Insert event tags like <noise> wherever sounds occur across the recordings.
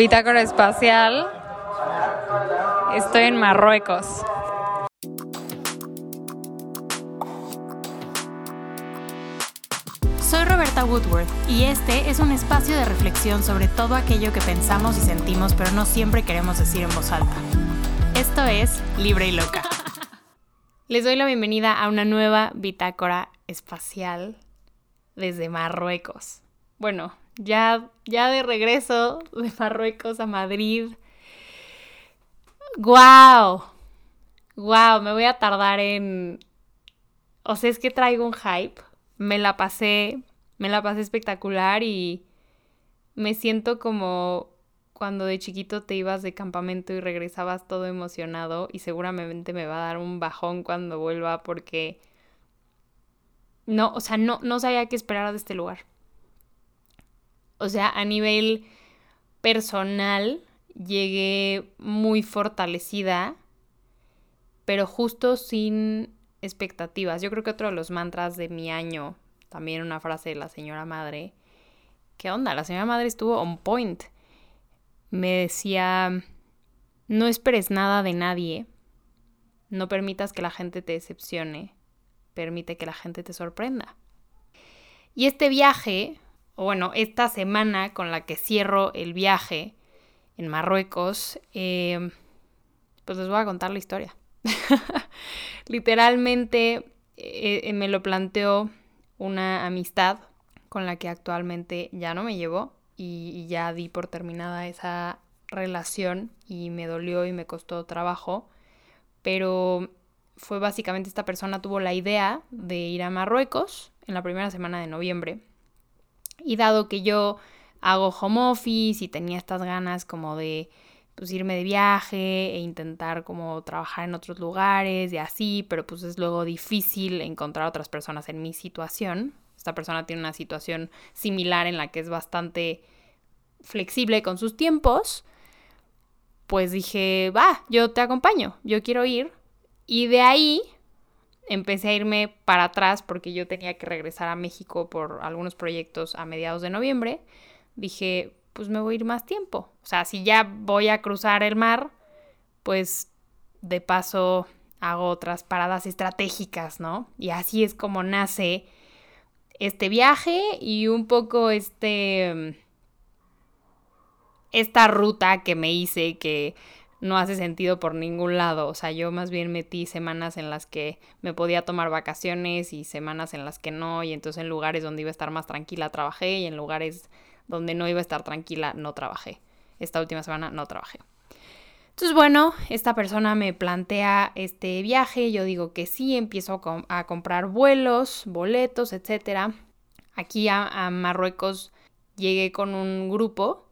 Bitácora Espacial. Estoy en Marruecos. Soy Roberta Woodworth y este es un espacio de reflexión sobre todo aquello que pensamos y sentimos pero no siempre queremos decir en voz alta. Esto es Libre y Loca. Les doy la bienvenida a una nueva bitácora espacial desde Marruecos. Bueno, ya, ya de regreso de Marruecos a Madrid. ¡Guau! ¡Guau! Me voy a tardar en... O sea, es que traigo un hype me la pasé, me la pasé espectacular y me siento como cuando de chiquito te ibas de campamento y regresabas todo emocionado y seguramente me va a dar un bajón cuando vuelva porque no, o sea, no, no sabía qué esperar de este lugar. O sea, a nivel personal llegué muy fortalecida, pero justo sin expectativas. Yo creo que otro de los mantras de mi año, también una frase de la señora madre. ¿Qué onda? La señora madre estuvo on point. Me decía, no esperes nada de nadie. No permitas que la gente te decepcione. Permite que la gente te sorprenda. Y este viaje, o bueno, esta semana con la que cierro el viaje en Marruecos, eh, pues les voy a contar la historia. <laughs> Literalmente eh, eh, me lo planteó una amistad con la que actualmente ya no me llevo y, ya di por terminada esa relación y me dolió y me costó trabajo, pero fue básicamente esta persona tuvo la idea de ir a Marruecos en la primera semana de noviembre. Y dado que yo hago home office y tenía estas ganas como de pues irme de viaje e intentar como trabajar en otros lugares y así, pero pues es luego difícil encontrar otras personas en mi situación. Esta persona tiene una situación similar en la que es bastante flexible con sus tiempos. Pues dije, va, yo te acompaño, yo quiero ir. Y de ahí empecé a irme para atrás porque yo tenía que regresar a México por algunos proyectos a mediados de noviembre. Dije, pues me voy a ir más tiempo. O sea, si ya voy a cruzar el mar, pues de paso hago otras paradas estratégicas, ¿no? Y así es como nace este viaje y un poco este esta ruta que me hice que no hace sentido por ningún lado. O sea, yo más bien metí semanas en las que me podía tomar vacaciones y semanas en las que no. Y entonces en lugares donde iba a estar más tranquila trabajé y en lugares donde no iba a estar tranquila, no trabajé. Esta última semana no trabajé. Entonces, bueno, esta persona me plantea este viaje, yo digo que sí, empiezo a, comprar vuelos, boletos, etc. Aquí a, Marruecos llegué con un grupo,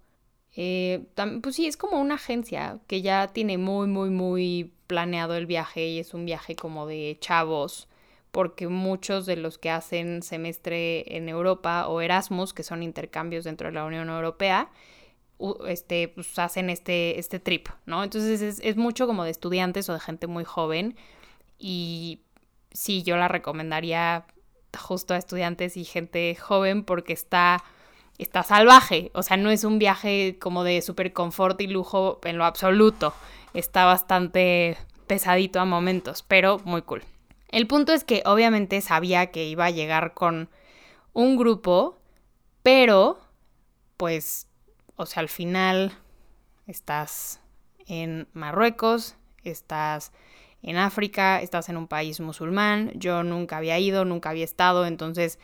eh, pues sí, es como una agencia que ya tiene muy, muy, muy planeado el viaje y es un viaje como de chavos porque muchos de los que hacen semestre en Europa o Erasmus, que son intercambios dentro de la Unión Europea, este, pues hacen este, este trip, ¿no? Entonces es, es, mucho como de estudiantes o de gente muy joven y sí, yo la recomendaría justo a estudiantes y gente joven porque está, está salvaje, o sea, no es un viaje como de súper confort y lujo en lo absoluto, está bastante pesadito a momentos, pero muy cool. El punto es que obviamente sabía que iba a llegar con un grupo, pero pues, o sea, al final estás en Marruecos, estás en África, estás en un país musulmán, yo nunca había ido, nunca había estado, entonces,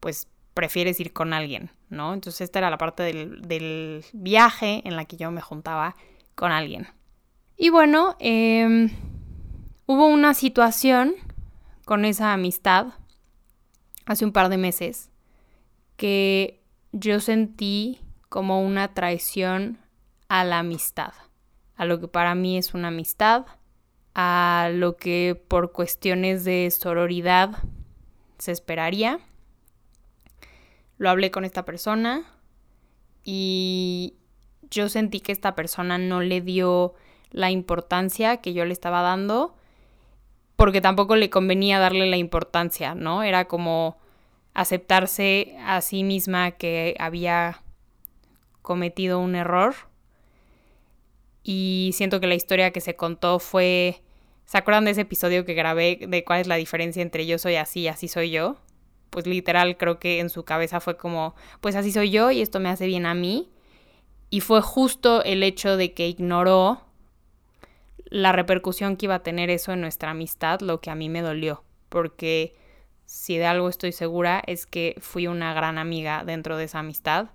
pues prefieres ir con alguien, ¿no? Entonces esta era la parte del, viaje en la que yo me juntaba con alguien. Y bueno, em, hubo una situación con esa amistad hace un par de meses que yo sentí como una traición a la amistad, a lo que para mí es una amistad, a lo que por cuestiones de sororidad se esperaría. Lo hablé con esta persona y yo sentí que esta persona no le dio la importancia que yo le estaba dando porque tampoco le convenía darle la importancia, ¿no? Era como aceptarse a sí misma que había cometido un error y siento que la historia que se contó fue... ¿Se acuerdan de ese episodio que grabé de cuál es la diferencia entre yo soy así y así soy yo? Pues literal creo que en su cabeza fue como, pues así soy yo y esto me hace bien a mí. Y fue justo el hecho de que ignoró la repercusión que iba a tener eso en nuestra amistad, lo que a mí me dolió. Porque si de algo estoy segura es que fui una gran amiga dentro de esa amistad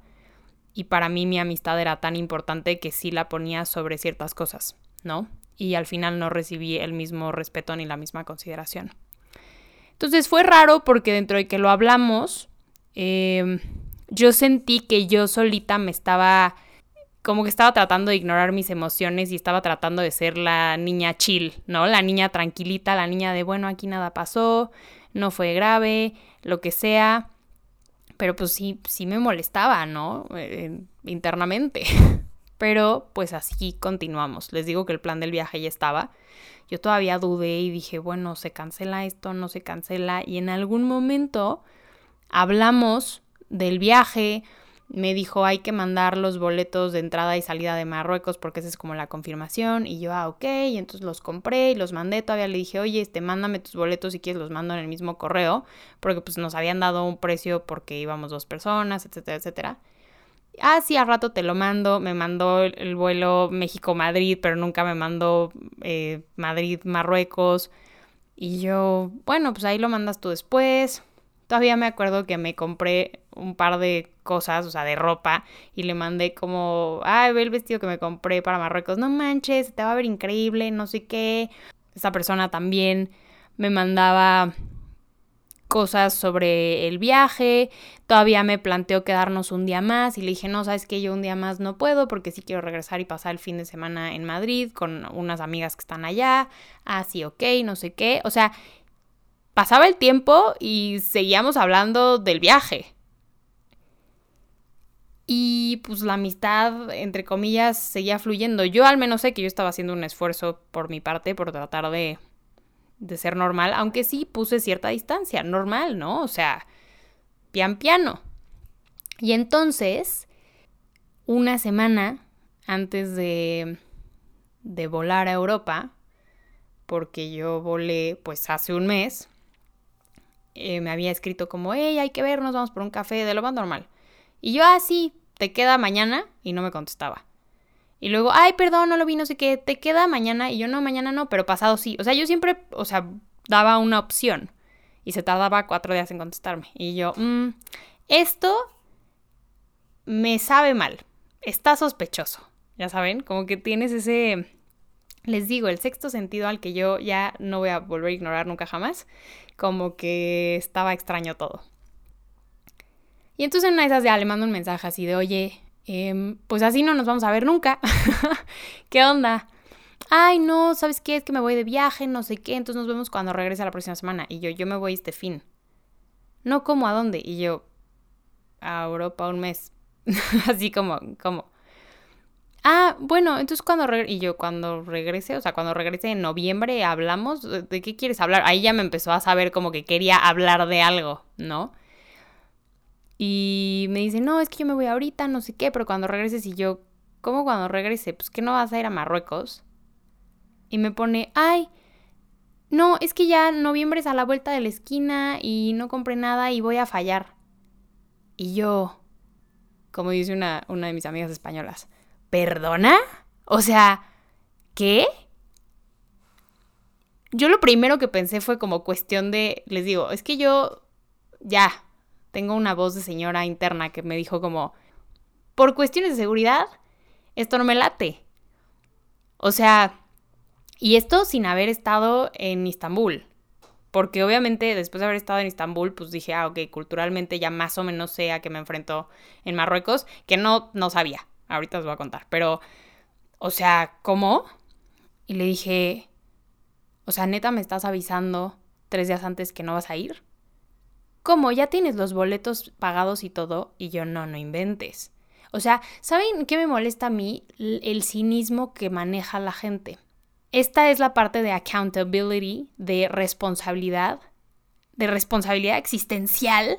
y para mí mi amistad era tan importante que sí la ponía sobre ciertas cosas, ¿no? Y al final no recibí el mismo respeto ni la misma consideración. Entonces fue raro porque dentro de que lo hablamos, em, yo sentí que yo solita me estaba, como que estaba tratando de ignorar mis emociones y estaba tratando de ser la niña chill, ¿no? La niña tranquilita, la niña de, bueno, aquí nada pasó, no fue grave, lo que sea. Pero pues sí, sí me molestaba, ¿no? Eh, internamente. <laughs> Pero pues así continuamos. Les digo que el plan del viaje ya estaba. Yo todavía dudé y dije, bueno, se cancela esto, no se cancela. Y en algún momento hablamos del viaje, me dijo hay que mandar los boletos de entrada y salida de Marruecos porque esa es como la confirmación y yo, ah, ok, y entonces los compré y los mandé, todavía le dije, oye, este, mándame tus boletos si quieres los mando en el mismo correo porque pues nos habían dado un precio porque íbamos dos personas, etcétera, etcétera. Ah, sí, al rato te lo mando. Me mandó el, vuelo México-Madrid, pero nunca me mandó eh, Madrid-Marruecos. Y yo, bueno, pues ahí lo mandas tú después. Todavía me acuerdo que me compré un par de cosas, o sea, de ropa, y le mandé como, ay, ve el vestido que me compré para Marruecos, no manches, te va a ver increíble, no sé qué. Esa persona también me mandaba cosas sobre el viaje, todavía me planteó quedarnos un día más y le dije, no, sabes que yo un día más no puedo porque sí quiero regresar y pasar el fin de semana en Madrid con unas amigas que están allá, así, ah, ok, no sé qué, o sea, pasaba el tiempo y seguíamos hablando del viaje. Y pues la amistad, entre comillas, seguía fluyendo. Yo al menos sé que yo estaba haciendo un esfuerzo por mi parte por tratar de, de ser normal, aunque sí puse cierta distancia, normal, ¿no? O sea, pian piano. Y entonces, una semana antes de, de volar a Europa, porque yo volé pues hace un mes, eh, me había escrito como, hey, hay que vernos, vamos por un café, de lo más normal. Y yo, ah, sí, te queda mañana, y no me contestaba. Y luego, ay, perdón, no lo vi, no sé qué, te queda mañana, y yo no, mañana no, pero pasado sí. O sea, yo siempre, o sea, daba una opción, y se tardaba cuatro días en contestarme. Y yo, mmm, esto me sabe mal, está sospechoso, ya saben, como que tienes ese les digo, el sexto sentido al que yo ya no voy a volver a ignorar nunca jamás, como que estaba extraño todo. Y entonces en una de esas ya le mando un mensaje así de, oye, em, pues así no nos vamos a ver nunca. <laughs> ¿Qué onda? Ay, no, ¿sabes qué? Es que me voy de viaje, no sé qué, entonces nos vemos cuando regrese la próxima semana. Y yo, yo me voy este fin. No, ¿cómo? ¿A dónde? Y yo, a Europa un mes. <laughs> así como, como. Ah, bueno, entonces cuando y yo cuando regrese, o sea, cuando regrese en noviembre hablamos, ¿de qué quieres hablar? Ahí ya me empezó a saber como que quería hablar de algo, ¿no? Y me dice, no, es que yo me voy ahorita, no sé qué, pero cuando regreses y yo, ¿cómo cuando regrese? Pues que no vas a ir a Marruecos. Y me pone, ay, no, es que ya noviembre es a la vuelta de la esquina y no compré nada y voy a fallar. Y yo, como dice una, una de mis amigas españolas, ¿Perdona? O sea, ¿qué? Yo lo primero que pensé fue como cuestión de, les digo, es que yo ya tengo una voz de señora interna que me dijo como, por cuestiones de seguridad, esto no me late. O sea, y esto sin haber estado en Istambul. Porque obviamente después de haber estado en Istambul, pues dije, ah, ok, culturalmente ya más o menos sé a qué me enfrento en Marruecos, que no, no sabía. Ahorita os voy a contar. Pero, o sea, ¿cómo? Y le dije, o sea, neta, me estás avisando tres días antes que no vas a ir. ¿Cómo? Ya tienes los boletos pagados y todo. Y yo, no, no inventes. O sea, ¿saben qué me molesta a mí? El cinismo que maneja la gente. Esta es la parte de accountability, de responsabilidad, de responsabilidad existencial,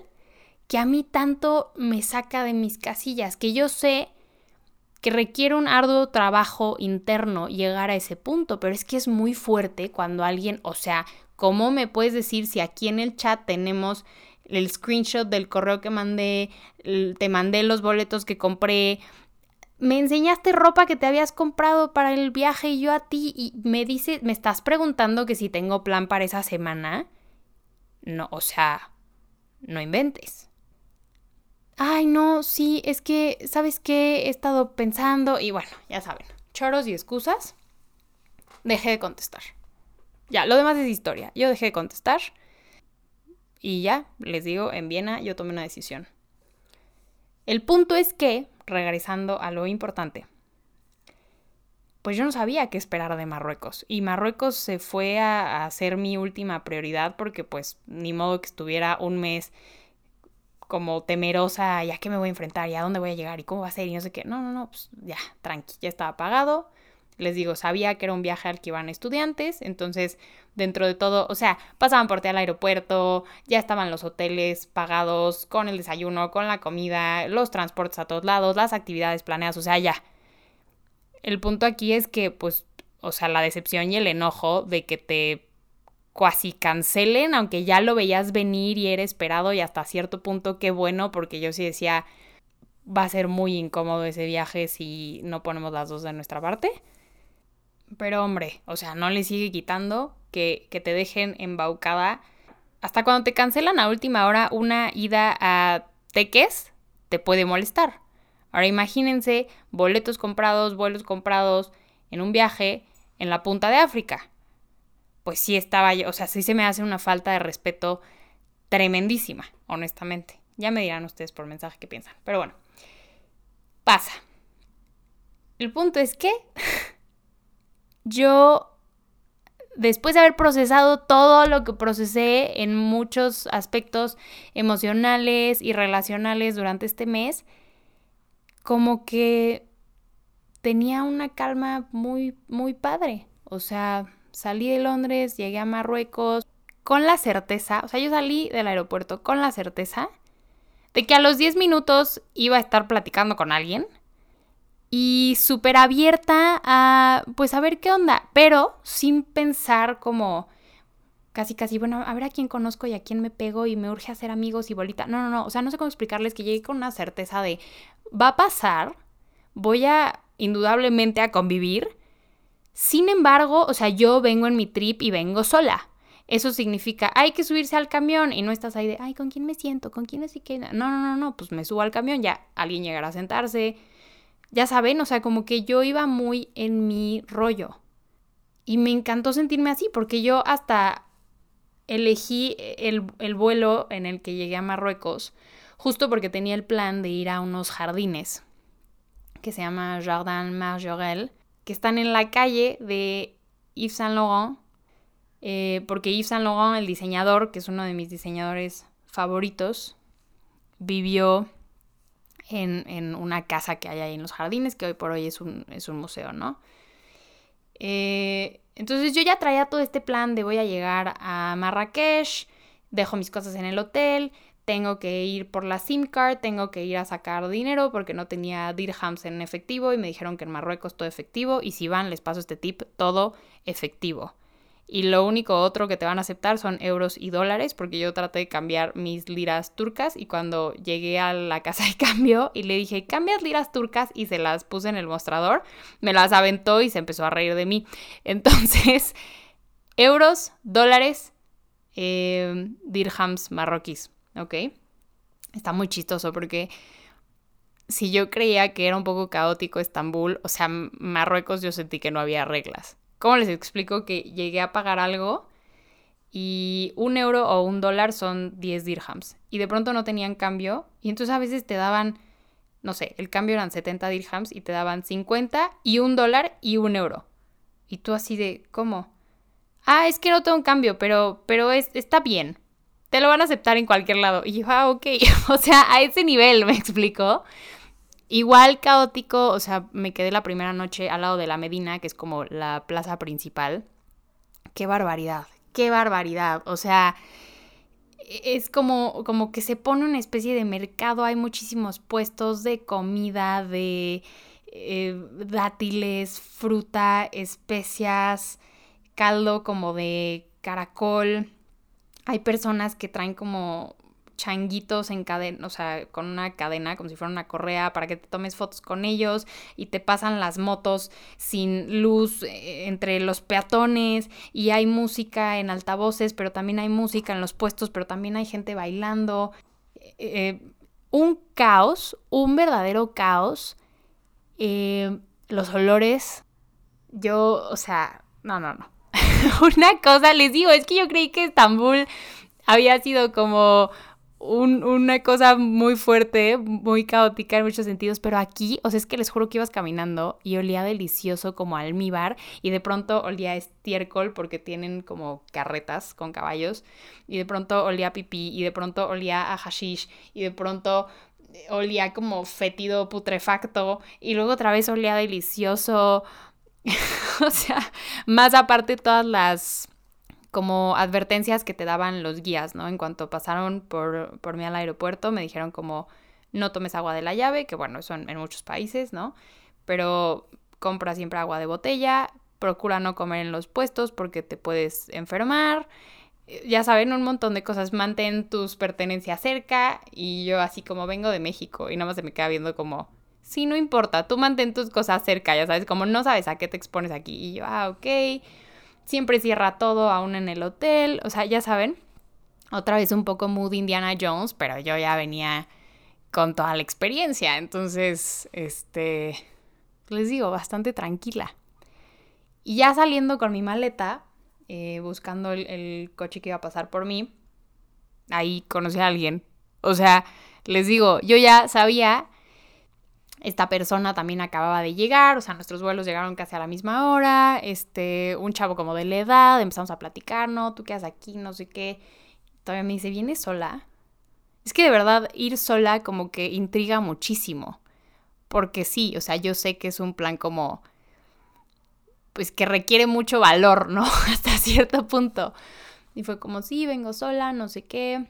que a mí tanto me saca de mis casillas, que yo sé que requiere un arduo trabajo interno llegar a ese punto, pero es que es muy fuerte cuando alguien, o sea, ¿cómo me puedes decir si aquí en el chat tenemos el screenshot del correo que mandé, te mandé los boletos que compré, me enseñaste ropa que te habías comprado para el viaje y yo a ti y me dices, me estás preguntando que si tengo plan para esa semana. No, o sea, no inventes. Ay, no, sí, es que, ¿sabes qué? He estado pensando y bueno, ya saben, choros y excusas. Dejé de contestar. Ya, lo demás es historia. Yo dejé de contestar y ya, les digo, en Viena yo tomé una decisión. El punto es que regresando a lo importante, pues yo no sabía qué esperar de Marruecos. Y Marruecos se fue a, a, ser mi última prioridad porque pues ni modo que estuviera un mes como temerosa, ya qué me voy a enfrentar, ya dónde voy a llegar y cómo va a ser y no sé qué. No, no, no, pues ya, tranqui, ya estaba pagado. Les digo, sabía que era un viaje al que iban estudiantes, entonces dentro de todo, o sea, pasaban por ti al aeropuerto, ya estaban los hoteles pagados con el desayuno, con la comida, los transportes a todos lados, las actividades planeadas, o sea, ya. El punto aquí es que, pues, o sea, la decepción y el enojo de que te casi cancelen, aunque ya lo veías venir y era esperado y hasta cierto punto qué bueno, porque yo sí decía, va a ser muy incómodo ese viaje si no ponemos las dos de nuestra parte. Pero hombre, o sea, no le sigue quitando que, que te dejen embaucada. Hasta cuando te cancelan a última hora una ida a Teques, te puede molestar. Ahora imagínense boletos comprados, vuelos comprados en un viaje en la punta de África. Pues sí estaba yo, o sea, sí se me hace una falta de respeto tremendísima, honestamente. Ya me dirán ustedes por mensaje qué piensan. Pero bueno, pasa. El punto es que <laughs> yo, después de haber procesado todo lo que procesé en muchos aspectos emocionales y relacionales durante este mes, como que tenía una calma muy, muy padre. O sea, salí de Londres, llegué a Marruecos con la certeza, o sea, yo salí del aeropuerto con la certeza de que a los 10 minutos iba a estar platicando con alguien y súper abierta a, pues, a ver qué onda, pero sin pensar como casi, casi, bueno, a ver a quién conozco y a quién me pego y me urge hacer amigos y bolita. No, no, no, o sea, no sé cómo explicarles que llegué con una certeza de, va a pasar, voy a indudablemente a convivir. Sin embargo, o sea, yo vengo en mi trip y vengo sola. Eso significa, hay que subirse al camión y no estás ahí de, ay, ¿con quién me siento? ¿Con quién así que? No, no, no, no, pues me subo al camión, ya alguien llegará a sentarse, ya saben, o sea, como que yo iba muy en mi rollo. Y me encantó sentirme así, porque yo hasta elegí el, el, vuelo en el que llegué a Marruecos, justo porque tenía el plan de ir a unos jardines que se llama Jardin Marjorel, que están en la calle de Yves Saint Laurent, eh, porque Yves Saint Laurent, el diseñador, que es uno de mis diseñadores favoritos, vivió en, una casa que hay ahí en los jardines, que hoy por hoy es un, es un museo, ¿no? Eh, entonces yo ya traía todo este plan de voy a llegar a Marrakech, dejo mis cosas en el hotel, tengo que ir por la SIM card, tengo que ir a sacar dinero porque no tenía dirhams en efectivo y me dijeron que en Marruecos todo efectivo y si van les paso este tip, todo efectivo y lo único otro que te van a aceptar son euros y dólares, porque yo traté de cambiar mis liras turcas y cuando llegué a la casa de cambio y le dije, cambias liras turcas y se las puse en el mostrador, me las aventó y se empezó a reír de mí. <laughs> Entonces, euros, dólares, eh, dirhams marroquíes, ¿ok? Está muy chistoso porque si yo creía que era un poco caótico Estambul, o sea, Marruecos yo sentí que no había reglas. ¿Cómo les explico que llegué a pagar algo y un euro o un dólar son 10 dirhams y de pronto no tenían cambio y entonces a veces te daban, no sé, el cambio eran 70 dirhams y te daban 50 y un dólar y un euro. Y tú así de, ¿cómo? Ah, es que no tengo un cambio, pero, pero es, está bien. Te lo van a aceptar en cualquier lado. Y yo, ah, ok. <laughs> o sea, a ese nivel, me explico. Igual caótico, o sea, me quedé la primera noche al lado de la Medina, que es como la plaza principal. Qué barbaridad, qué barbaridad. O sea, es como, como que se pone una especie de mercado, hay muchísimos puestos de comida, de eh, dátiles, fruta, especias, caldo como de caracol. Hay personas que traen como changuitos en cadena, o sea, con una cadena, como si fuera una correa, para que te tomes fotos con ellos y te pasan las motos sin luz eh, entre los peatones y hay música en altavoces, pero también hay música en los puestos, pero también hay gente bailando. Eh, eh, un caos, un verdadero caos. los olores, yo, o sea, no, no, no. <laughs> una cosa, les digo, es que yo creí que Estambul había sido como una cosa muy fuerte, muy caótica en muchos sentidos, pero aquí, o sea, es que les juro que ibas caminando y olía delicioso como almíbar y de pronto olía estiércol porque tienen como carretas con caballos y de pronto olía pipí y de pronto olía a hashish y de pronto olía como fétido putrefacto y luego otra vez olía delicioso. <laughs> o sea, más aparte todas las como advertencias que te daban los guías, ¿no? En cuanto pasaron por, por mí al aeropuerto, me dijeron como no tomes agua de la llave, que bueno, eso en, en muchos países, ¿no? Pero compra siempre agua de botella, procura no comer en los puestos porque te puedes enfermar. Ya saben, un montón de cosas. Mantén tus pertenencias cerca. Y yo así como vengo de México y nada más se me queda viendo como, sí, no importa, tú mantén tus cosas cerca, ya sabes, como no sabes a qué te expones aquí. Y yo, ah, ok siempre cierra todo aún en el hotel, o sea, ya saben, otra vez un poco mood Indiana Jones, pero yo ya venía con toda la experiencia, entonces, este, les digo, bastante tranquila. Y ya saliendo con mi maleta, eh, buscando el, el coche que iba a pasar por mí, ahí conocí a alguien. O sea, les digo, yo ya sabía esta persona también acababa de llegar, o sea, nuestros vuelos llegaron casi a la misma hora, este, un chavo como de la edad, empezamos a platicar, ¿no? Tú quedas aquí, no sé qué. Todavía me dice, ¿vienes sola? Es que de verdad ir sola como que intriga muchísimo. Porque sí, o sea, yo sé que es un plan como, pues que requiere mucho valor, ¿no? <laughs> Hasta cierto punto. Y fue como, sí, vengo sola, no sé qué.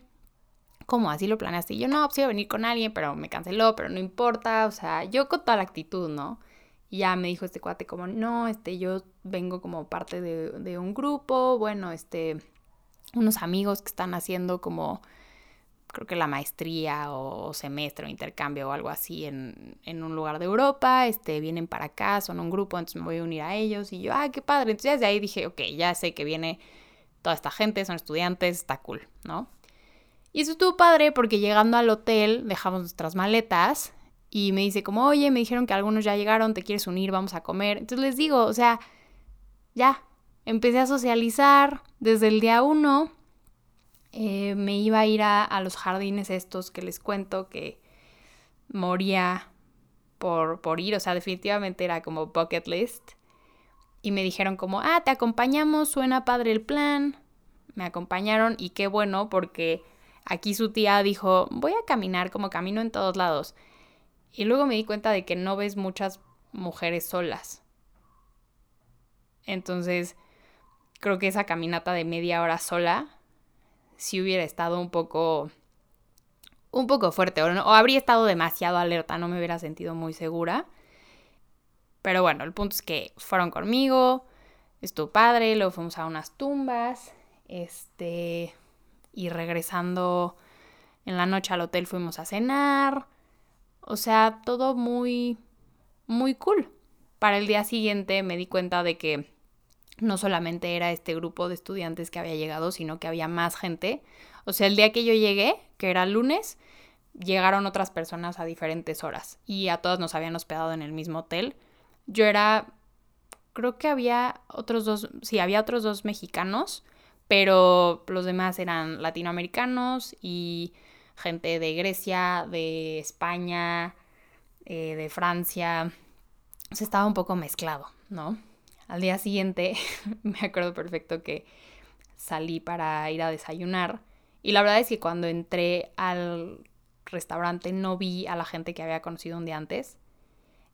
¿Cómo? ¿Así lo planeaste? Y yo, no, pues iba a venir con alguien, pero me canceló, pero no importa, o sea, yo con toda la actitud, ¿no? Ya me dijo este cuate como, no, este, yo vengo como parte de, un grupo, bueno, este, unos amigos que están haciendo como, creo que la maestría o, semestre o intercambio o algo así en, en, un lugar de Europa, este, vienen para acá, son un grupo, entonces me voy a unir a ellos y yo, ah, qué padre. Entonces desde ahí dije, ok, ya sé que viene toda esta gente, son estudiantes, está cool, ¿no? Y eso estuvo padre porque llegando al hotel dejamos nuestras maletas y me dice como, oye, me dijeron que algunos ya llegaron, te quieres unir, vamos a comer. Entonces les digo, o sea, ya, empecé a socializar desde el día uno. Eh, me iba a ir a, a, los jardines estos que les cuento que moría por, por ir, o sea, definitivamente era como bucket list. Y me dijeron como, ah, te acompañamos, suena padre el plan. Me acompañaron y qué bueno porque Aquí su tía dijo, voy a caminar como camino en todos lados. Y luego me di cuenta de que no ves muchas mujeres solas. Entonces, creo que esa caminata de media hora sola, si hubiera estado un poco, un poco fuerte, o, o habría estado demasiado alerta, no me hubiera sentido muy segura. Pero bueno, el punto es que fueron conmigo, estuvo padre, luego fuimos a unas tumbas, este, y regresando en la noche al hotel fuimos a cenar. O sea, todo muy, muy cool. Para el día siguiente me di cuenta de que no solamente era este grupo de estudiantes que había llegado, sino que había más gente. O sea, el día que yo llegué, que era lunes, llegaron otras personas a diferentes horas y a todas nos habían hospedado en el mismo hotel. Yo era, creo que había otros dos, sí, había otros dos mexicanos pero los demás eran latinoamericanos y gente de Grecia, de España, eh, de Francia. O sea, estaba un poco mezclado, ¿no? Al día siguiente <laughs> me acuerdo perfecto que salí para ir a desayunar y la verdad es que cuando entré al restaurante no vi a la gente que había conocido un día antes.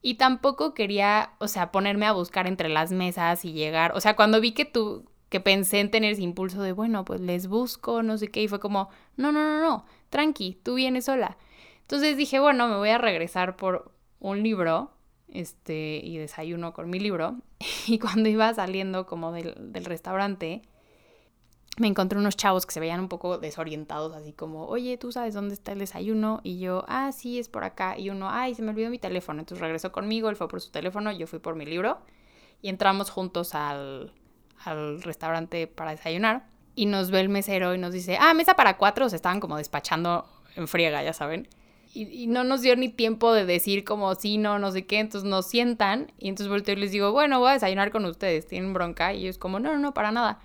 Y tampoco quería, o sea, ponerme a buscar entre las mesas y llegar. O sea, cuando vi que tú, que pensé en tener ese impulso de, bueno, pues les busco, no sé qué, y fue como, no, no, no, no, tranqui, tú vienes sola. Entonces dije, bueno, me voy a regresar por un libro este, y desayuno con mi libro. <laughs> Y cuando iba saliendo como del, del restaurante, me encontré unos chavos que se veían un poco desorientados, así como, oye, ¿tú sabes dónde está el desayuno? Y yo, ah, sí, es por acá. Y uno, ay, se me olvidó mi teléfono. Entonces regresó conmigo, él fue por su teléfono, yo fui por mi libro. Y entramos juntos al, al restaurante para desayunar. Y nos ve el mesero y nos dice, ah, mesa para cuatro. Se estaban como despachando en friega, ya saben y, no nos dio ni tiempo de decir como sí, no, no sé qué, entonces nos sientan y entonces volteo y les digo, bueno, voy a desayunar con ustedes, tienen bronca y ellos como, no, no, no, para nada.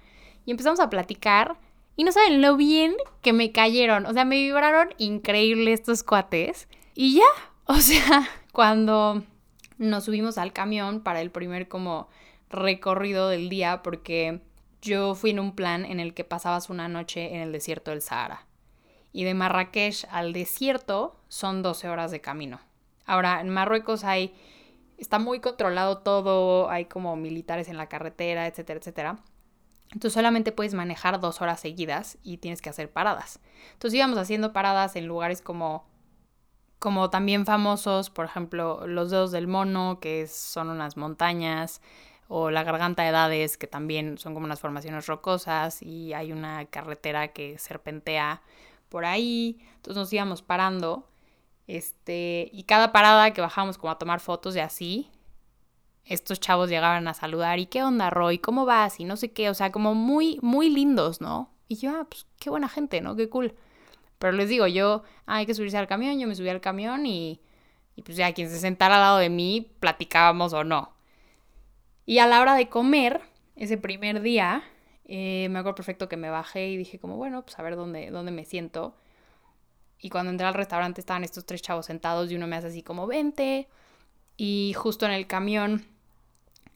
Y empezamos a platicar y no saben lo bien que me cayeron, o sea, me vibraron increíble estos cuates y ya, o sea, <laughs> cuando nos subimos al camión para el primer como recorrido del día porque yo fui en un plan en el que pasabas una noche en el desierto del Sahara y de Marrakech al desierto son 12 horas de camino. Ahora, en Marruecos hay, está muy controlado todo, hay como militares en la carretera, etcétera, etcétera. Entonces solamente puedes manejar dos horas seguidas y tienes que hacer paradas. Entonces íbamos haciendo paradas en lugares como, como también famosos, por ejemplo, los dedos del mono, que son unas montañas, o la garganta de edades, que también son como unas formaciones rocosas, y hay una carretera que serpentea por ahí, entonces nos íbamos parando, este, y cada parada que bajábamos como a tomar fotos y así, estos chavos llegaban a saludar, ¿y qué onda, Roy? ¿Cómo vas? Y no sé qué, o sea, como muy, muy lindos, ¿no? Y yo, ah, pues qué buena gente, ¿no? Qué cool. Pero les digo, yo, ah, hay que subirse al camión, yo me subí al camión y, y pues ya quien se sentara al lado de mí, platicábamos o no. Y a la hora de comer, ese primer día, eh, me acuerdo perfecto que me bajé y dije como, bueno, pues a ver dónde, dónde me siento. Y cuando entré al restaurante estaban estos tres chavos sentados y uno me hace así como, vente. Y justo en el camión,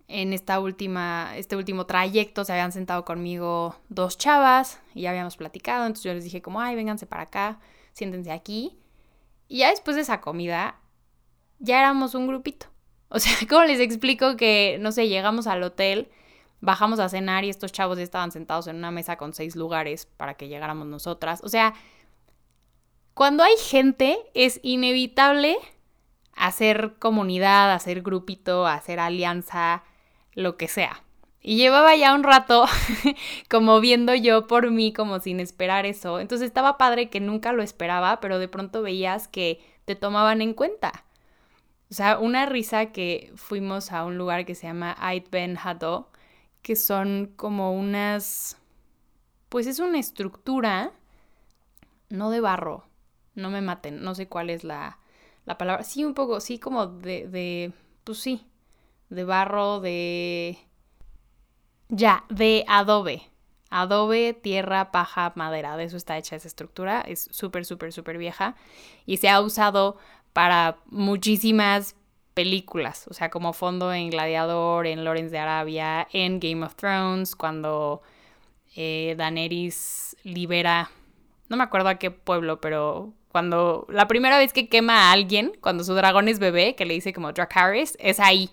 en esta última, este último trayecto, se habían sentado conmigo dos chavas y ya habíamos platicado. Entonces yo les dije como, ay, vénganse para acá, siéntense aquí. Y ya después de esa comida, ya éramos un grupito. O sea, <laughs> ¿cómo les explico que, no sé, llegamos al hotel bajamos a cenar y estos chavos ya estaban sentados en una mesa con seis lugares para que llegáramos nosotras. O sea, cuando hay gente es inevitable hacer comunidad, hacer grupito, hacer alianza, lo que sea. Y llevaba ya un rato <laughs> como viendo yo por mí, como sin esperar eso. Entonces estaba padre que nunca lo esperaba, pero de pronto veías que te tomaban en cuenta. O sea, una risa que fuimos a un lugar que se llama Ait Ben Hado, que son como unas, pues es una estructura, no de barro, no me maten, no sé cuál es la, la palabra, sí un poco, sí como de, de, pues sí, de barro, de, ya, de adobe. Adobe, tierra, paja, madera. De eso está hecha esa estructura. Es súper, súper, súper vieja. Y se ha usado para muchísimas películas, o sea, como fondo en Gladiador, en Lawrence de Arabia, en Game of Thrones, cuando eh, Daenerys libera, no me acuerdo a qué pueblo, pero cuando la primera vez que quema a alguien, cuando su dragón es bebé, que le dice como Dracarys, es ahí.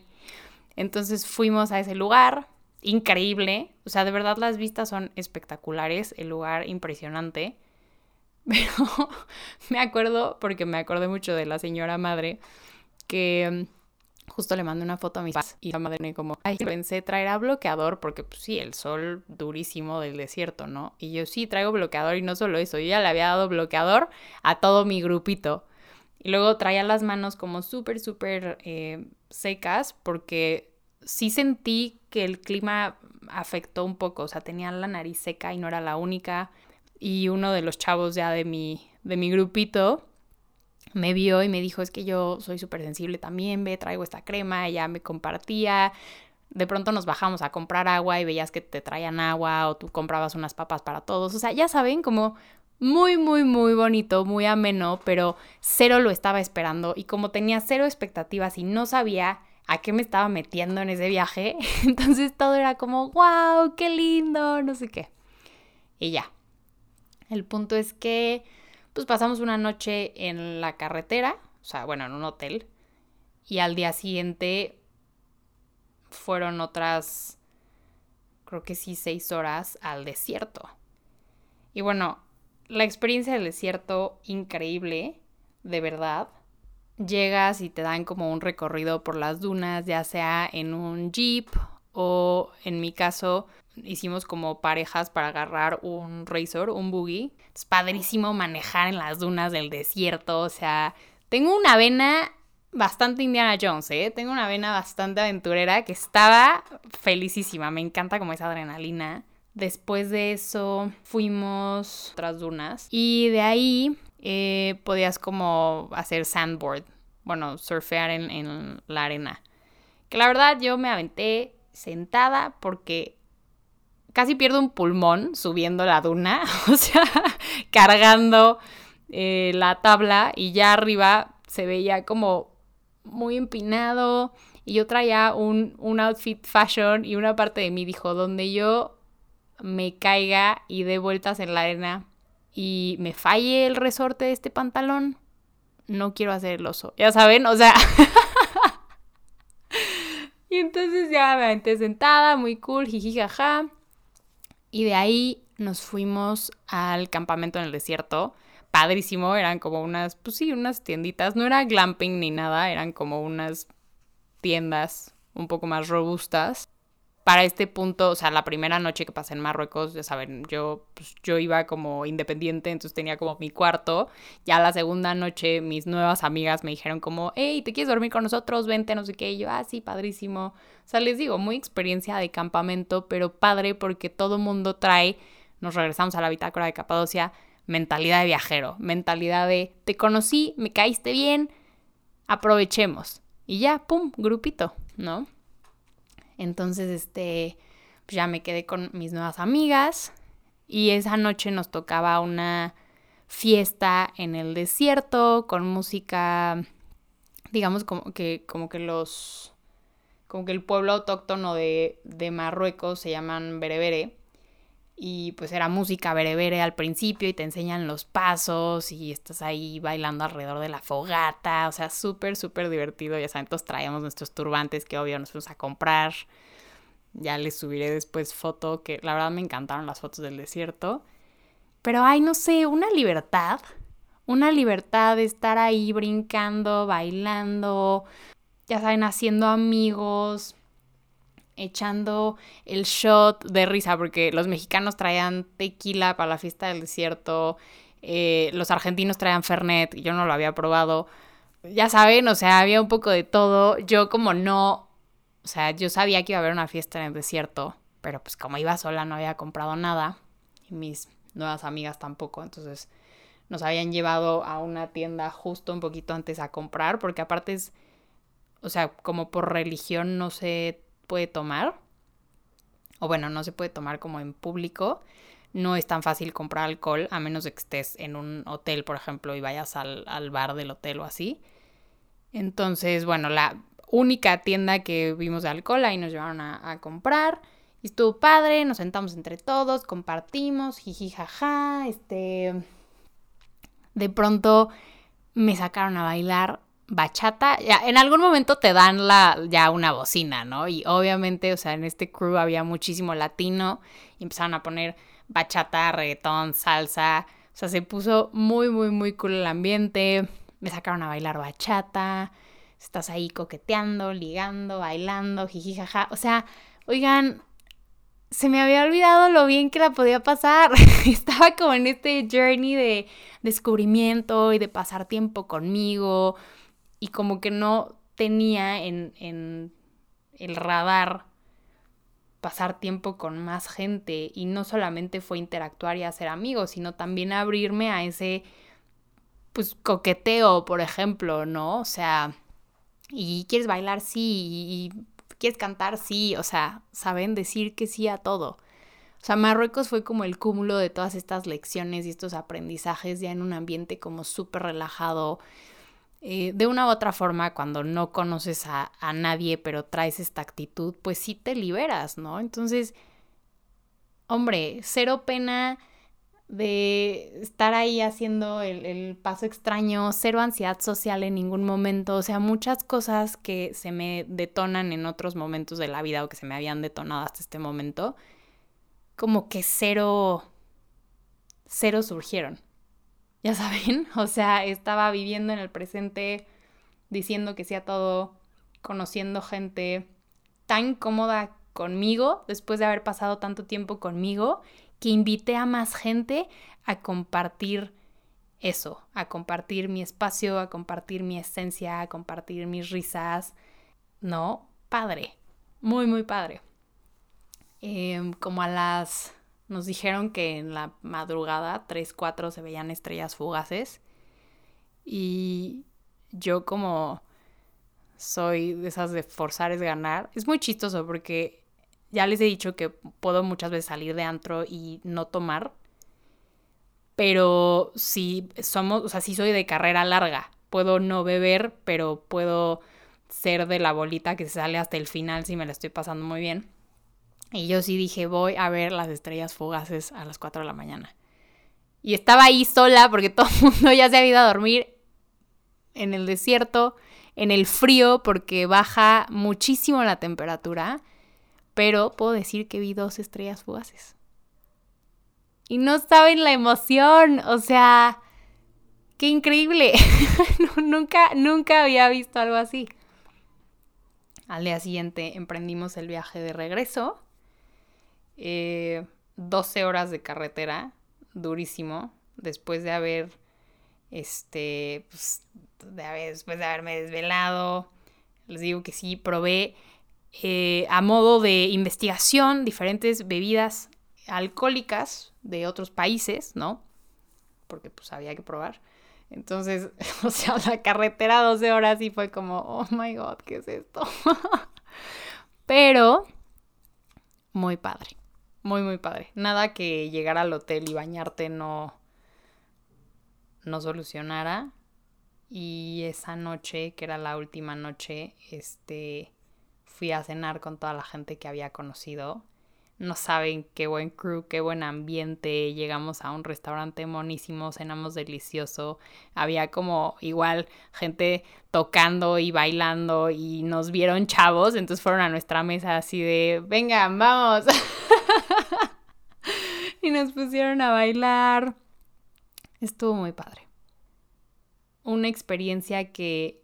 Entonces fuimos a ese lugar, increíble, o sea, de verdad las vistas son espectaculares, el lugar impresionante. <laughs> Pero me acuerdo, porque me acordé mucho de la señora madre, que mm, justo le mandé una foto a mis padres y la madre como, ay, pensé traer a bloqueador porque pues sí, el sol durísimo del desierto, ¿no? Y yo sí traigo bloqueador y no solo eso, yo ya le había dado bloqueador a todo mi grupito. Y luego traía las manos como súper, súper eh, secas porque sí sentí que el clima afectó un poco, o sea, tenía la nariz seca y no era la única. Y uno de los chavos ya de mi, de mi grupito me vio y me dijo, es que yo soy súper sensible también, ve, traigo esta crema, ella me compartía. De pronto nos bajamos a comprar agua y veías que te traían agua o tú comprabas unas papas para todos. O sea, ya saben, como muy, muy, muy bonito, muy ameno, pero cero lo estaba esperando. Y como tenía cero expectativas y no sabía a qué me estaba metiendo en ese viaje, <laughs> entonces todo era como, wow, qué lindo, no sé qué. Y ya. El punto es que pues pasamos una noche en la carretera, o sea, bueno, en un hotel, y al día siguiente fueron otras, creo que sí, seis horas al desierto. Y bueno, la experiencia del desierto increíble, de verdad. llegas y te dan como un recorrido por las dunas, ya sea en un jeep o en mi caso hicimos como parejas para agarrar un razor, un buggy. Es padrísimo manejar en las dunas del desierto, o sea, tengo una vena bastante Indiana Jones, ¿eh? Tengo una vena bastante aventurera que estaba felicísima, me encanta como esa adrenalina. Después de eso fuimos a otras dunas y de ahí eh, podías como hacer sandboard, bueno, surfear en, en la arena. Que la verdad yo me aventé sentada porque casi pierdo un pulmón subiendo la duna, <laughs> o sea, cargando eh, la tabla y ya arriba se veía como muy empinado y yo traía un, un outfit fashion y una parte de mí dijo, donde yo me caiga y dé vueltas en la arena y me falle el resorte de este pantalón, no quiero hacer el oso. Ya saben, o sea... <laughs> y entonces ya me aventé sentada, muy cool, jiji, jaja. Y de ahí nos fuimos al campamento en el desierto. Padrísimo, eran como unas, pues sí, unas tienditas. No era glamping ni nada, eran como unas tiendas un poco más robustas para este punto, o sea, la primera noche que pasé en Marruecos, ya saben, yo, pues, yo iba como independiente, entonces tenía como mi cuarto. Ya la segunda noche mis nuevas amigas me dijeron como, hey, ¿te quieres dormir con nosotros? Vente, no sé qué. Y yo, ah, sí, padrísimo. O sea, les digo, muy experiencia de campamento, pero padre porque todo mundo trae, nos regresamos a la bitácora de Capadocia, mentalidad de viajero, mentalidad de, te conocí, me caíste bien, aprovechemos. Y ya, pum, grupito, ¿no? Entonces, este, pues ya me quedé con mis nuevas amigas y esa noche nos tocaba una fiesta en el desierto con música, digamos como que, como que los, como que el pueblo autóctono de, de Marruecos se llaman berebere y pues era música berebere al principio y te enseñan los pasos y estás ahí bailando alrededor de la fogata, o sea, súper, súper divertido, ya saben, todos traíamos nuestros turbantes que obvio nos fuimos a comprar, ya les subiré después foto, que la verdad me encantaron las fotos del desierto, pero hay, no sé, una libertad, una libertad de estar ahí brincando, bailando, ya saben, haciendo amigos, echando el shot de risa, porque los mexicanos traían tequila para la fiesta del desierto, eh, los argentinos traían Fernet, yo no lo había probado. Ya saben, o sea, había un poco de todo. Yo como no, o sea, yo sabía que iba a haber una fiesta en el desierto, pero pues como iba sola no había comprado nada y mis nuevas amigas tampoco, entonces nos habían llevado a una tienda justo un poquito antes a comprar, porque aparte es, o sea, como por religión no sé puede tomar, o bueno, no se puede tomar como en público. No es tan fácil comprar alcohol, a menos de que estés en un hotel, por ejemplo, y vayas al, bar del hotel o así. Entonces, bueno, la única tienda que vimos de alcohol, ahí nos llevaron a, comprar. Y estuvo padre, nos sentamos entre todos, compartimos, jiji, jaja, este... De pronto me sacaron a bailar bachata, ya, en algún momento te dan la, ya una bocina, ¿no? Y obviamente, o sea, en este crew había muchísimo latino y empezaron a poner bachata, reggaetón, salsa, o sea, se puso muy, muy, muy cool el ambiente, me sacaron a bailar bachata, estás ahí coqueteando, ligando, bailando, jiji, jaja, o sea, oigan, se me había olvidado lo bien que la podía pasar. <laughs> Estaba como en este journey de descubrimiento y de pasar tiempo conmigo, y como que no tenía en, en el radar pasar tiempo con más gente y no solamente fue interactuar y hacer amigos, sino también abrirme a ese pues coqueteo, por ejemplo, ¿no? O sea, y quieres bailar sí y, quieres cantar sí, o sea, saben decir que sí a todo. O sea, Marruecos fue como el cúmulo de todas estas lecciones y estos aprendizajes ya en un ambiente como súper relajado, eh, de una u otra forma, cuando no conoces a, nadie, pero traes esta actitud, pues sí te liberas, ¿no? Entonces, hombre, cero pena de estar ahí haciendo el, el, paso extraño, cero ansiedad social en ningún momento, o sea, muchas cosas que se me detonan en otros momentos de la vida o que se me habían detonado hasta este momento, como que cero, cero surgieron ya saben, <laughs> o sea, estaba viviendo en el presente diciendo que sea todo, conociendo gente tan cómoda conmigo, después de haber pasado tanto tiempo conmigo, que invité a más gente a compartir eso, a compartir mi espacio, a compartir mi esencia, a compartir mis risas. No, padre, muy, muy padre. Em, como a las... Nos dijeron que en la madrugada, 3, 4, se veían estrellas fugaces. Y yo como soy de esas de forzar es ganar. Es muy chistoso porque ya les he dicho que puedo muchas veces salir de antro y no tomar. Pero si somos, o sea, si soy de carrera larga. Puedo no beber, pero puedo ser de la bolita que se sale hasta el final si me la estoy pasando muy bien. Y yo sí dije, voy a ver las estrellas fugaces a las 4 de la mañana. Y estaba ahí sola porque <laughs> todo el mundo ya se había ido a dormir en el desierto, en el frío, porque baja muchísimo la temperatura. Pero puedo decir que vi dos estrellas fugaces. Y no saben la emoción, o sea, qué increíble. <laughs> nunca, nunca había visto algo así. Al día siguiente emprendimos el viaje de regreso 12 eh, horas de carretera, durísimo, después de haber, este, pues, después de haberme desvelado, les digo que sí, probé eh, a modo de investigación diferentes bebidas alcohólicas de otros países, ¿no? Porque pues había que probar. Entonces, <laughs> o sea, la carretera 12 horas y fue como, oh my god, ¿qué es esto? <laughs> Pero, muy padre. Muy, muy padre. Nada que llegar al hotel y bañarte no, no solucionara. Y esa noche, que era la última noche, este, fui a cenar con toda la gente que había conocido. No saben qué buen crew, qué buen ambiente. Llegamos a un restaurante monísimo, cenamos delicioso. Había como igual gente tocando y bailando y nos vieron chavos, entonces fueron a nuestra mesa así de, vengan, vamos. <laughs> y nos pusieron a bailar. Estuvo muy padre. Una experiencia que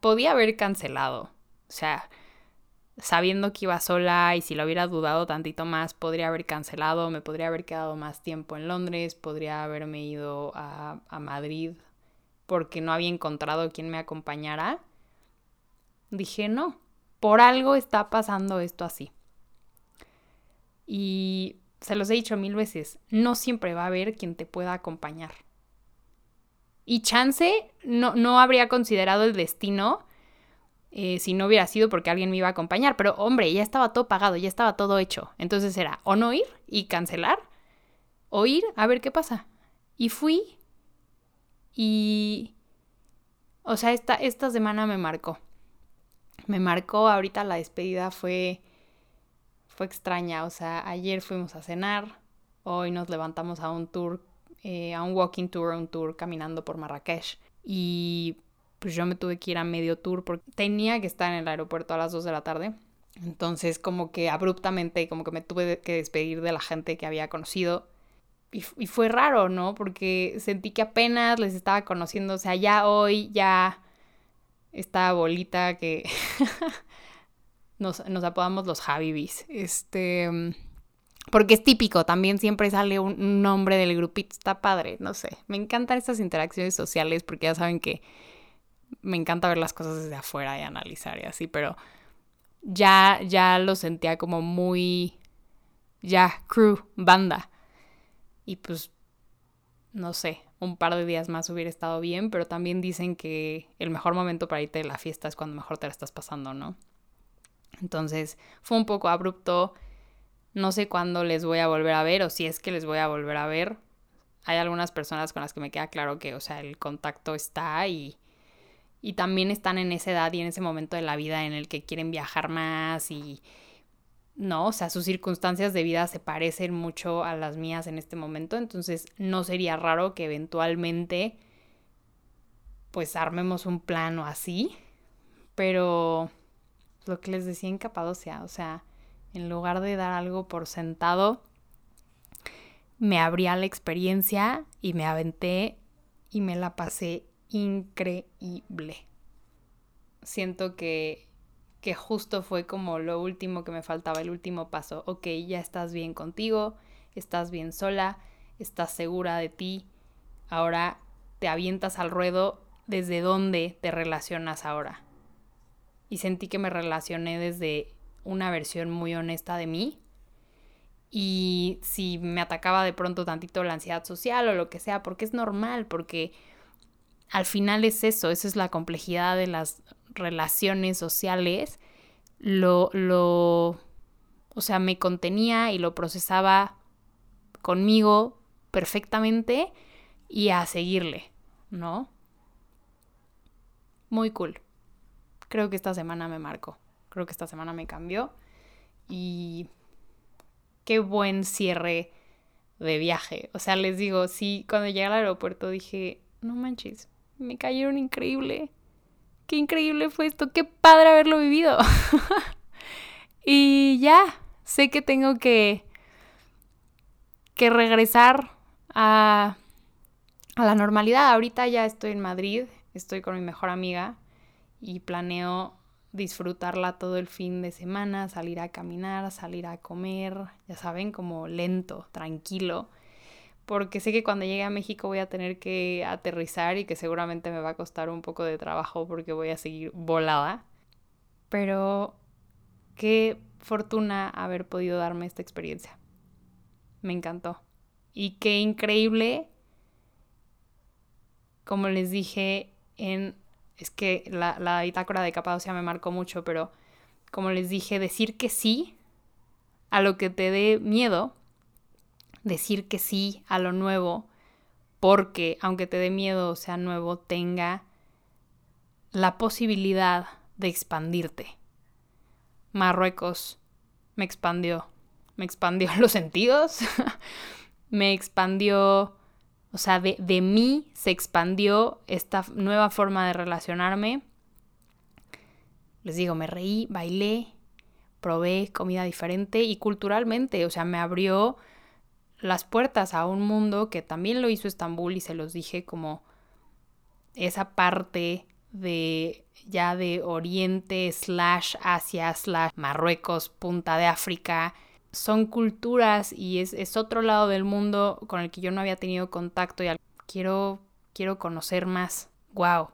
podía haber cancelado. O sea, sabiendo que iba sola y si lo hubiera dudado tantito más, podría haber cancelado, me podría haber quedado más tiempo en Londres, podría haberme ido a, a Madrid porque no había encontrado quien me acompañara. Dije, no, por algo está pasando esto así. Y se los he dicho mil veces, no siempre va a haber quien te pueda acompañar. Y chance no, no habría considerado el destino eh, si no hubiera sido porque alguien me iba a acompañar, pero hombre, ya estaba todo pagado, ya estaba todo hecho. Entonces era o no ir y cancelar, o ir a ver qué pasa. Y fui y... O sea, esta, esta semana me marcó. Me marcó, ahorita la despedida fue fue extraña. O sea, ayer fuimos a cenar, hoy nos levantamos a un tour, eh, a un walking tour, un tour caminando por Marrakech. Y pues yo me tuve que ir a medio tour porque tenía que estar en el aeropuerto a las 2 de la tarde. Entonces como que abruptamente como que me tuve que despedir de la gente que había conocido. Y, y, fue raro, ¿no? Porque sentí que apenas les estaba conociendo. O sea, ya hoy, ya esta bolita que <laughs> nos, nos apodamos los Javibis. Este. Porque es típico, también siempre sale un, nombre del grupito, está padre, no sé. Me encantan estas interacciones sociales porque ya saben que me encanta ver las cosas desde afuera y analizar y así, pero ya, ya lo sentía como muy, ya, crew, banda. Y pues, no sé, un par de días más hubiera estado bien, pero también dicen que el mejor momento para irte de la fiesta es cuando mejor te la estás pasando, ¿no? Entonces fue un poco abrupto. No sé cuándo les voy a volver a ver o si es que les voy a volver a ver. Hay algunas personas con las que me queda claro que, o sea, el contacto está y, y también están en esa edad y en ese momento de la vida en el que quieren viajar más y, no, o sea, sus circunstancias de vida se parecen mucho a las mías en este momento, entonces no sería raro que eventualmente pues armemos un plano así, pero lo que les decía en Capadocia, o sea, en lugar de dar algo por sentado, me abría la experiencia y me aventé y me la pasé increíble. siento que, que justo fue como lo último que me faltaba, el último paso. Ok, ya estás bien contigo, estás bien sola, estás segura de ti, ahora te avientas al ruedo desde dónde te relacionas ahora. Y sentí que me relacioné desde una versión muy honesta de mí. Y si me atacaba de pronto tantito la ansiedad social o lo que sea, porque es normal, porque al final es eso, esa es la complejidad de las relaciones sociales. Lo, lo, o sea, me contenía y lo procesaba conmigo perfectamente y a seguirle, ¿no? Muy cool. Creo que esta semana me marcó. Creo que esta semana me cambió. Y qué buen cierre de viaje. O sea, les digo, sí, cuando llegué al aeropuerto dije, no manches, me cayeron increíble. Qué increíble fue esto. Qué padre haberlo vivido. <laughs> y ya, sé que tengo que, que regresar a a la normalidad. Ahorita ya estoy en Madrid, estoy con mi mejor amiga y planeo disfrutarla todo el fin de semana, salir a caminar, salir a comer, ya saben, como lento, tranquilo, porque sé que cuando llegue a México voy a tener que aterrizar y que seguramente me va a costar un poco de trabajo porque voy a seguir volada. Pero qué fortuna haber podido darme esta experiencia. Me encantó. Y qué increíble como les dije en... Es que la, la bitácora de Capadocia me marcó mucho, pero como les dije, decir que sí a lo que te dé miedo, decir que sí a lo nuevo, porque aunque te dé miedo o sea nuevo, tenga la posibilidad de expandirte. Marruecos me expandió, me expandió <laughs> los sentidos, me expandió o sea, de, de mí se expandió esta nueva forma de relacionarme. Les digo, me reí, bailé, probé comida diferente y culturalmente, o sea, me abrió las puertas a un mundo que también lo hizo Estambul y se los dije como esa parte de ya de Oriente slash Asia slash Marruecos, punta de África, son culturas y es, otro lado del mundo con el que yo no había tenido contacto y quiero, quiero conocer más. Wow,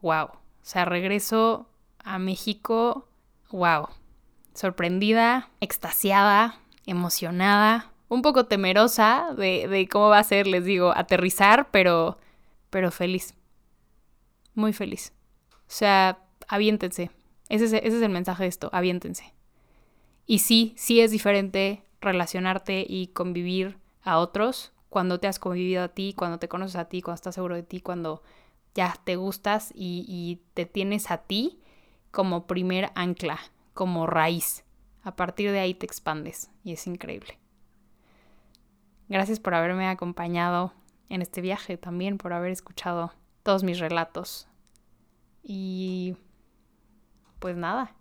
wow. O sea, regreso a México, wow. Sorprendida, extasiada, emocionada, un poco temerosa de, de cómo va a ser, les digo, aterrizar, pero, pero feliz. Muy feliz. O sea, aviéntense. Ese es, ese es el mensaje de esto, aviéntense. Y sí, sí es diferente relacionarte y convivir a otros cuando te has convivido a ti, cuando te conoces a ti, cuando estás seguro de ti, cuando ya te gustas y, te tienes a ti como primer ancla, como raíz. A partir de ahí te expandes y es increíble. Gracias por haberme acompañado en este viaje, también por haber escuchado todos mis relatos. Y pues nada,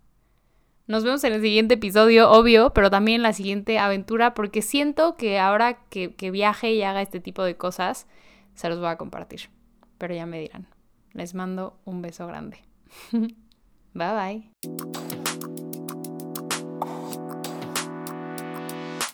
nos vemos en el siguiente episodio, obvio, pero también en la siguiente aventura, porque siento que ahora que, que viaje y haga este tipo de cosas, se los voy a compartir. Pero ya me dirán. Les mando un beso grande. <laughs> bye bye.